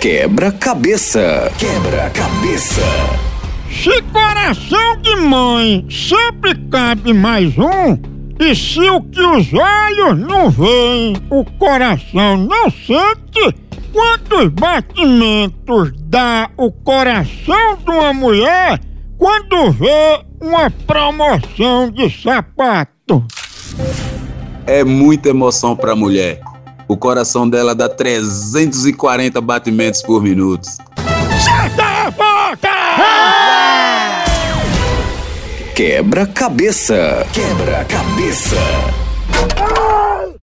Quebra-cabeça. Quebra-cabeça. Se coração de mãe sempre cabe mais um, e se o que os olhos não veem, o coração não sente, quantos batimentos dá o coração de uma mulher quando vê uma promoção de sapato? É muita emoção pra mulher. O coração dela dá 340 batimentos por minuto. Certa resposta! Quebra-cabeça. Quebra-cabeça.